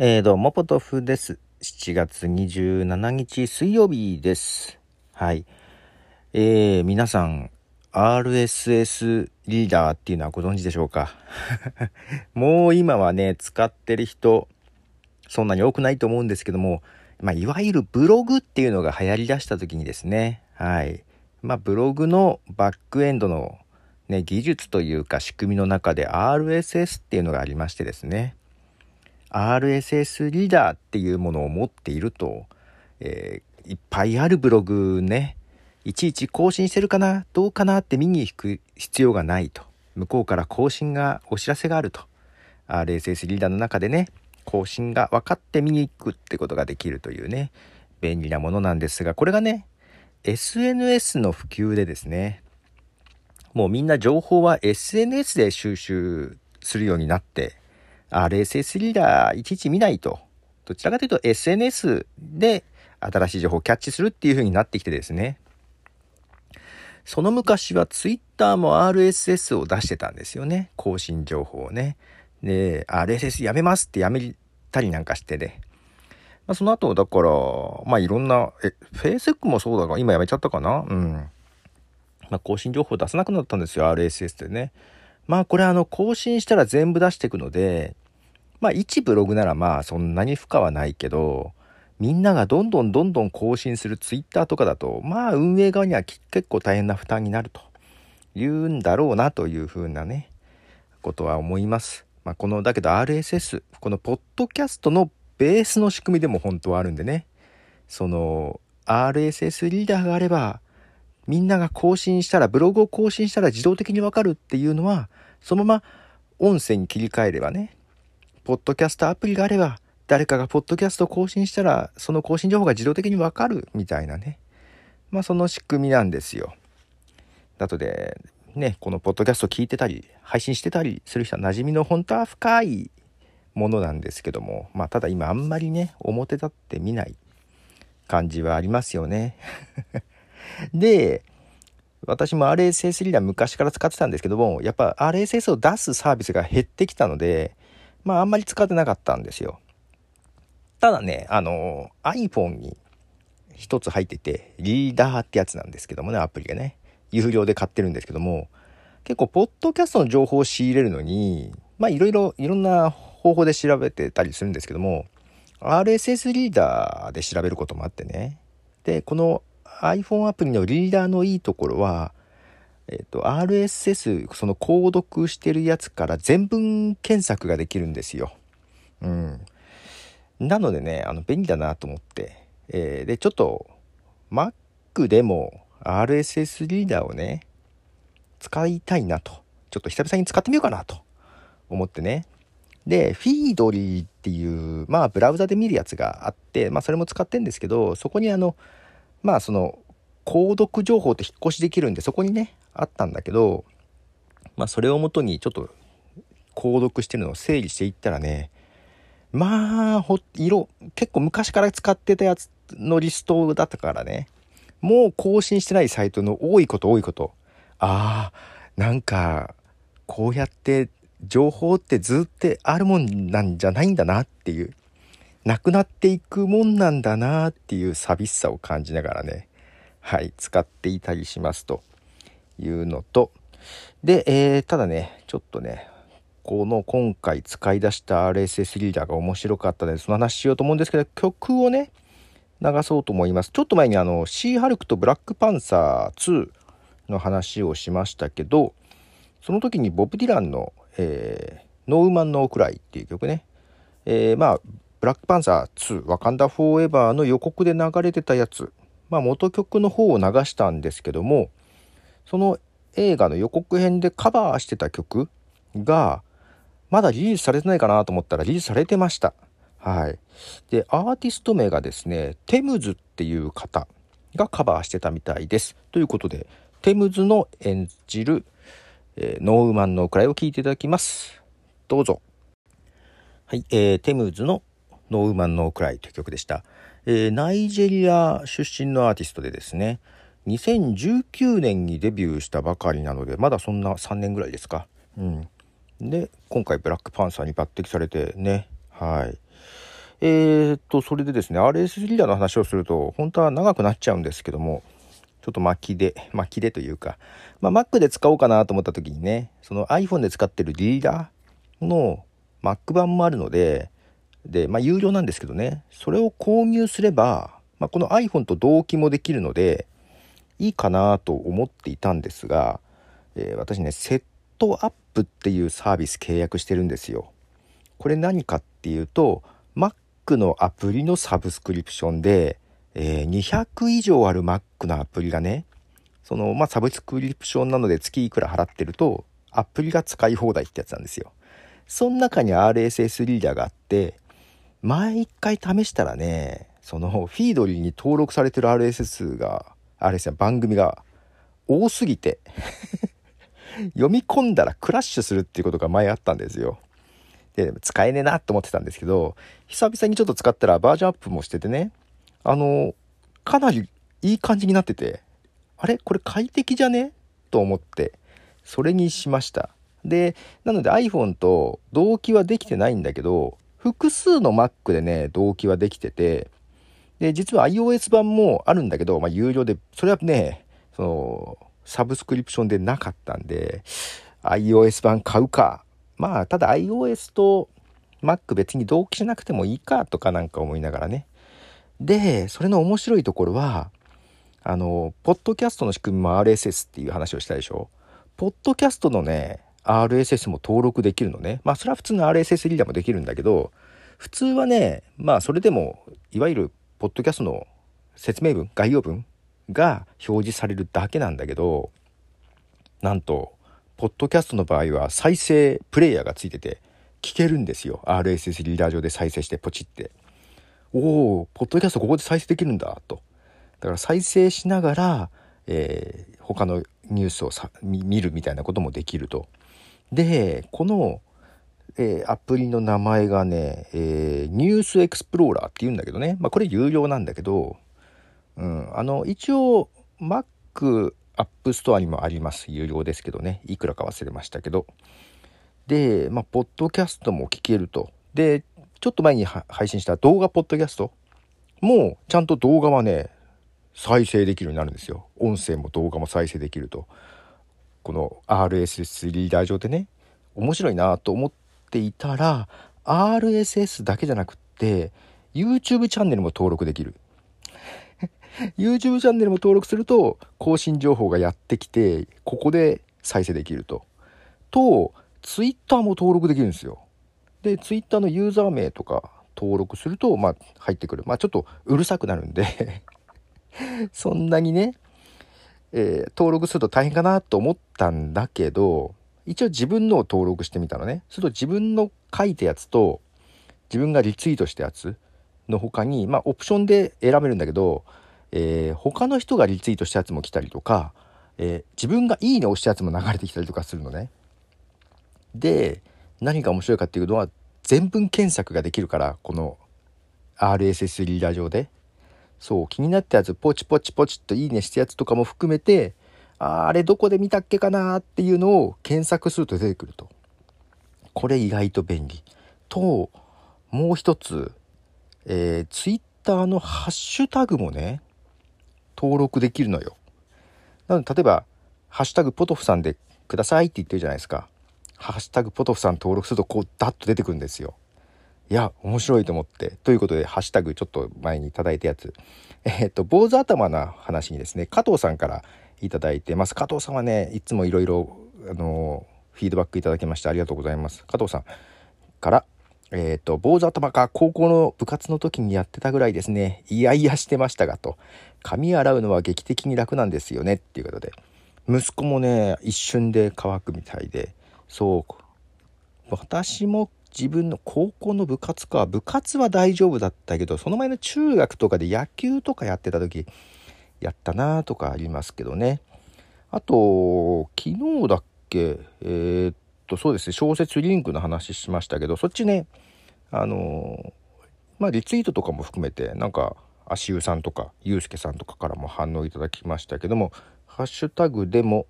えー、どうも、ポトフです。7月27日水曜日です。はい。えー、皆さん、RSS リーダーっていうのはご存知でしょうか？もう今はね、使ってる人、そんなに多くないと思うんですけども、まあ、いわゆるブログっていうのが流行り出した時にですね、はい。まあ、ブログのバックエンドのね、技術というか仕組みの中で RSS っていうのがありましてですね、RSS リーダーっていうものを持っていると、えーいっぱいあるブログね、いちいち更新してるかなどうかなって見に行く必要がないと。向こうから更新が、お知らせがあると。RSS リーダーの中でね、更新が分かって見に行くってことができるというね、便利なものなんですが、これがね、SNS の普及でですね、もうみんな情報は SNS で収集するようになって、RSS リーダーいちいち見ないと。どちらかというと SNS で新しい情報をキャッチするっていう風になってきてですね。その昔は Twitter も RSS を出してたんですよね。更新情報をね。で、RSS やめますってやめたりなんかしてね。まあ、その後、だから、まあいろんな、え、Facebook もそうだが、今やめちゃったかな？うん。まあ、更新情報出さなくなったんですよ、RSS でね。まあこれあの更新したら全部出していくので、まあ一ブログならまあそんなに負荷はないけど、みんながどんどんどんどん更新する Twitter とかだと、まあ運営側には結構大変な負担になるというんだろうなというふうなね、ことは思います。まあこの、だけど RSS、このポッドキャストのベースの仕組みでも本当はあるんでね、その RSS リーダーがあれば、みんなが更新したら、ブログを更新したら自動的にわかるっていうのは、そのまま音声に切り替えればね、ポッドキャストアプリがあれば、誰かがポッドキャストを更新したら、その更新情報が自動的にわかるみたいなね。まあその仕組みなんですよ。だとで、ね、このポッドキャスト聞いてたり、配信してたりする人は馴染みの本当は深いものなんですけども、まあただ今あんまりね、表立って見ない感じはありますよね。で、私も RSS リーダー昔から使ってたんですけども、やっぱ RSS を出すサービスが減ってきたので、まああんまり使ってなかったんですよ。ただね、あの、iPhone に一つ入ってて、リーダーってやつなんですけどもね、アプリがね。有料で買ってるんですけども、結構、ポッドキャストの情報を仕入れるのに、まあいろいろ、いろんな方法で調べてたりするんですけども、RSS リーダーで調べることもあってね。で、この iPhone アプリのリーダーのいいところは、えっ、と、RSS、その購読してるやつから全文検索ができるんですよ。うん。なのでね、あの、便利だなと思って。えーで、ちょっと、Mac でも RSS リーダーをね、使いたいなと。ちょっと久々に使ってみようかなと思ってね。で、フィードリーっていう、まあ、ブラウザで見るやつがあって、まあ、それも使ってんですけど、そこにあの、まあ、その、購読情報って引っ越しできるんで、そこにね、あったんだけど、まあ、それをもとにちょっと、購読してるのを整理していったらね、まあ、ほ、色、結構昔から使ってたやつのリストだったからね、もう更新してないサイトの多いこと多いこと、ああ、なんか、こうやって情報ってずっとあるもんなんじゃないんだなっていう、なくなっていくもんなんだなっていう寂しさを感じながらね、はい、使っていたりしますというのと、で、えー、ただね、ちょっとね、この今回使い出した RSS リーダーが面白かったので、その話しようと思うんですけど、曲をね、流そうと思います。ちょっと前にあの、シーハルクとブラックパンサー2の話をしましたけど、その時にボブ・ディランの、えー、 No Woman, No Cry っていう曲ね、えー、まあ、ブラックパンサー2、ワカンダ・フォーエバーの予告で流れてたやつ、まあ、元曲の方を流したんですけども、その映画の予告編でカバーしてた曲が、まだリリースされてないかなと思ったらリリースされてました。はい。で、アーティスト名がですね、 Tems っていう方がカバーしてたみたいです。ということで、テムズの演じる、えーノーウマンのくらいを聞いていただきます。どうぞ。はい、えーテムズのノーマンのくらいという曲でした。えーナイジェリア出身のアーティストでですね、2019年にデビューしたばかりなので、まだそんな3年ぐらいですか。うん。で、今回ブラックパンサーに抜擢されてね、はい。えー、っと、それでですね、RSS リーダーの話をすると、本当は長くなっちゃうんですけども、ちょっと巻きで、巻きでというか、まあ、Mac で使おうかなと思った時にね、その iPhone で使ってるリーダーの Mac 版もあるので、で、まあ、有料なんですけどね、それを購入すれば、まあ、この iPhone と同期もできるので、いいかなと思っていたんですが、えー、私ね、セットアップっていうサービス契約してるんですよ。これ何かっていうと、Mac のアプリのサブスクリプションで、えー、200以上ある Mac のアプリがね、その、まあ、サブスクリプションなので月いくら払ってると、アプリが使い放題ってやつなんですよ。その中に RSS リーダーがあって、前一回試したらね、そのフィードリーに登録されてる RSS が、RSS 番組が多すぎて 読み込んだらクラッシュするっていうことが前あったんですよ。で、使えねえなと思ってたんですけど、久々にちょっと使ったらバージョンアップもしててね、あの、かなりいい感じになってて、あれ？これ快適じゃね？と思って、それにしました。で、なので iPhone と同期はできてないんだけど、複数の Mac でね、同期はできてて、で、実は iOS 版もあるんだけど、まあ、有料で、それはね、その、サブスクリプションでなかったんで、iOS 版買うか。まあ、ただ iOS と Mac 別に同期しなくてもいいかとかなんか思いながらね。で、それの面白いところは、あの、ポッドキャストの仕組みも RSS っていう話をしたでしょ。ポッドキャストのね、RSS も登録できるのね。まあ、それは普通の RSS リーダーもできるんだけど、普通はね、まあ、それでも、いわゆる、ポッドキャストの説明文、概要文が表示されるだけなんだけど、なんと、ポッドキャストの場合は再生プレイヤーがついてて、聞けるんですよ。RSS リーダー上で再生してポチって。おお、ポッドキャストここで再生できるんだ、と。だから再生しながら、えー、他のニュースをさ見るみたいなこともできると。で、この、えー、アプリの名前がね、えー、ニュースエクスプローラーって言うんだけどね。まあこれ有料なんだけど、うん、あの、一応、Mac、App Store にもあります。有料ですけどね。いくらか忘れましたけど。で、まあ、ポッドキャストも聞けると。で、ちょっと前に配信した動画ポッドキャストもちゃんと動画はね、再生できるようになるんですよ。音声も動画も再生できると。この RSS リーダー上でね、面白いなと思っていたら、RSS だけじゃなくって、YouTube チャンネルも登録できる。YouTube チャンネルも登録すると、更新情報がやってきて、ここで再生できると。と、Twitter も登録できるんですよ。で、Twitter のユーザー名とか登録すると、まあ、入ってくる。まあ、ちょっとうるさくなるんで そんなにね、えー、登録すると大変かなと思ったんだけど、一応自分のを登録してみたのね。すると自分の書いたやつと、自分がリツイートしたやつの他に、まあ、オプションで選べるんだけど、えー、他の人がリツイートしたやつも来たりとか、えー、自分がいいね押したやつも流れてきたりとかするのね。で、何が面白いかっていうのは全文検索ができるからこの RSS リーダー上でそう気になったやつポチポチポチっといいねしたやつとかも含めてああれどこで見たっけかなっていうのを検索すると出てくると。これ意外と便利。ともう一つ、えー、Twitter のハッシュタグもね登録できるのよ。なので例えば「ハッシュタグポトフさんでください」って言ってるじゃないですか。ハッシュタグポトフさん登録するとこうダッと出てくるんですよ。いや、面白いと思って。ということで、ハッシュタグちょっと前にいただいたやつ。えっ、と、坊主頭な話にですね、加藤さんからいただいてます。加藤さんはね、いつもいろいろ、あの、フィードバックいただきましてありがとうございます。加藤さんから、えっ、と、坊主頭か高校の部活の時にやってたぐらいですね、いやいやしてましたがと、髪洗うのは劇的に楽なんですよねっていうことで、息子もね、一瞬で乾くみたいで、そう私も自分の高校の部活か部活は大丈夫だったけどその前の中学とかで野球とかやってた時やったなとかありますけどね。あと昨日だっけえー、っとそうですね小説リンクの話しましたけどそっちねあのまあリツイートとかも含めてなんか足湯さんとかゆうすけさんとかからも反応いただきましたけどもハッシュタグでも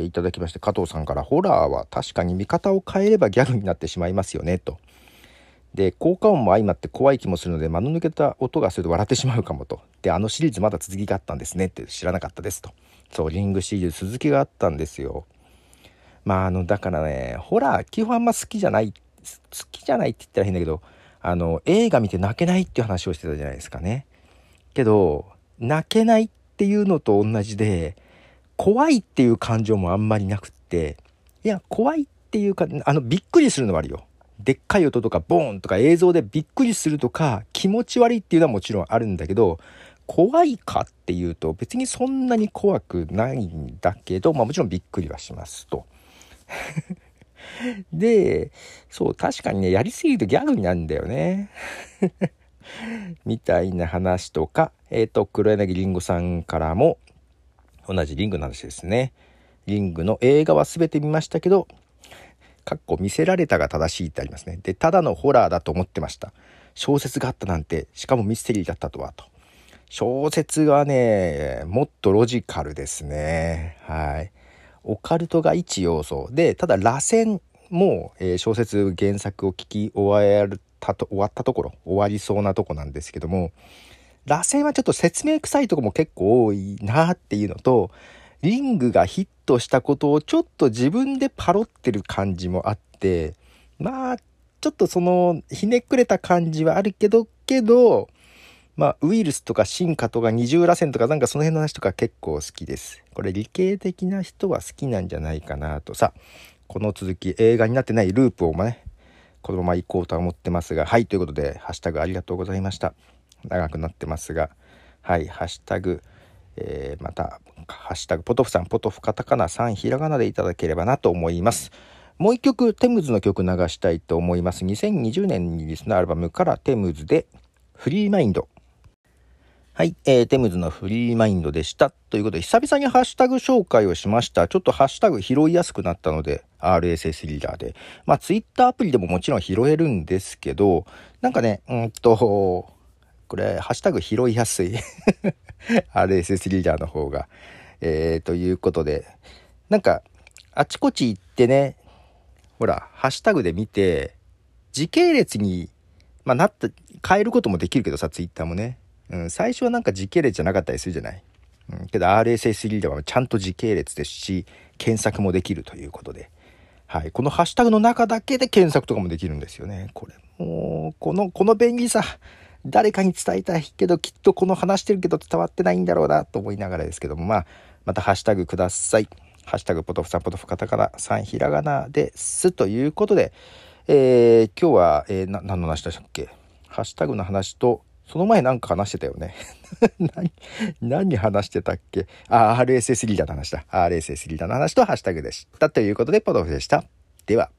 えいただきまして加藤さんからホラーは確かに見方を変えればギャグになってしまいますよねと。で効果音も相まって怖い気もするので間の抜けた音がすると笑ってしまうかもと。であのシリーズまだ続きがあったんですねって知らなかったですと。そうリングシリーズ続きがあったんですよ。まああのだからねホラー基本あんま好きじゃない好きじゃないって言ったら変だけどあの映画見て泣けないっていう話をしてたじゃないですかね。けど泣けないっていうのと同じで怖いっていう感情もあんまりなくっていや怖いっていうかあのびっくりするのはあるよでっかい音とかボーンとか映像でびっくりするとか気持ち悪いっていうのはもちろんあるんだけど怖いかっていうと別にそんなに怖くないんだけど、まあもちろんびっくりはしますと。で、そう、確かにね、やりすぎるとギャグになるんだよね。みたいな話とか、えっ、ー、と、黒柳りんごさんからも、同じリングの話ですね。リングの映画は全て見ましたけど、かっこ見せられたが正しいってありますね。で、ただのホラーだと思ってました。小説があったなんて、しかもミステリーだったとは、と。小説はね、もっとロジカルですね。はい。オカルトが一要素で、ただ螺旋も、えー、小説原作を聞き終わったと終わったところ、終わりそうなとこなんですけども、螺旋はちょっと説明臭いとこも結構多いなっていうのと、リングがヒットしたことをちょっと自分でパロってる感じもあって、まあ、ちょっとその、ひねくれた感じはあるけど、けど、まあ、ウイルスとか進化とか二重らせんとかなんかその辺の話とか結構好きです。これ理系的な人は好きなんじゃないかなとさ、この続き映画になってないループをね、このまま行こうとは思ってますが、はい、ということで、ハッシュタグありがとうございました。長くなってますが、はい、ハッシュタグ、えー、また、ハッシュタグポトフさん、ポトフカタカナ3ひらがなでいただければなと思います。もう一曲、テムズの曲流したいと思います。2020年にリスナーアルバムからテムズで、フリーマインド。はい、えー、テムズのフリーマインドでした。ということで、久々にハッシュタグ紹介をしました。ちょっとハッシュタグ拾いやすくなったので、RSS リーダーで。まあ、ツイッターアプリでももちろん拾えるんですけど、なんかね、うんと、これ、ハッシュタグ拾いやすい。RSS リーダーの方が。えー、ということで、なんか、あちこち行ってね、ほら、ハッシュタグで見て、時系列に、まあ、なった、変えることもできるけどさ、ツイッターもね。うん、最初はなんか時系列じゃなかったりするじゃない？うん、けど RSS リーダーはちゃんと時系列ですし、検索もできるということで。はい。このハッシュタグの中だけで検索とかもできるんですよね。これ。もう、この、この便利さ、誰かに伝えたいけど、きっとこの話してるけど伝わってないんだろうなと思いながらですけども、まあ、またハッシュタグください。ハッシュタグポトフさんポトフカタカナ3ひらがなですということで、えー、今日は、えー、な、何の話でしたっけ？ハッシュタグの話と、その前なんか話してたよね。何、何話してたっけ？あ、RSS リーダーの話だ。RSS リーダーの話とハッシュタグでした。ということで、ポトフでした。では。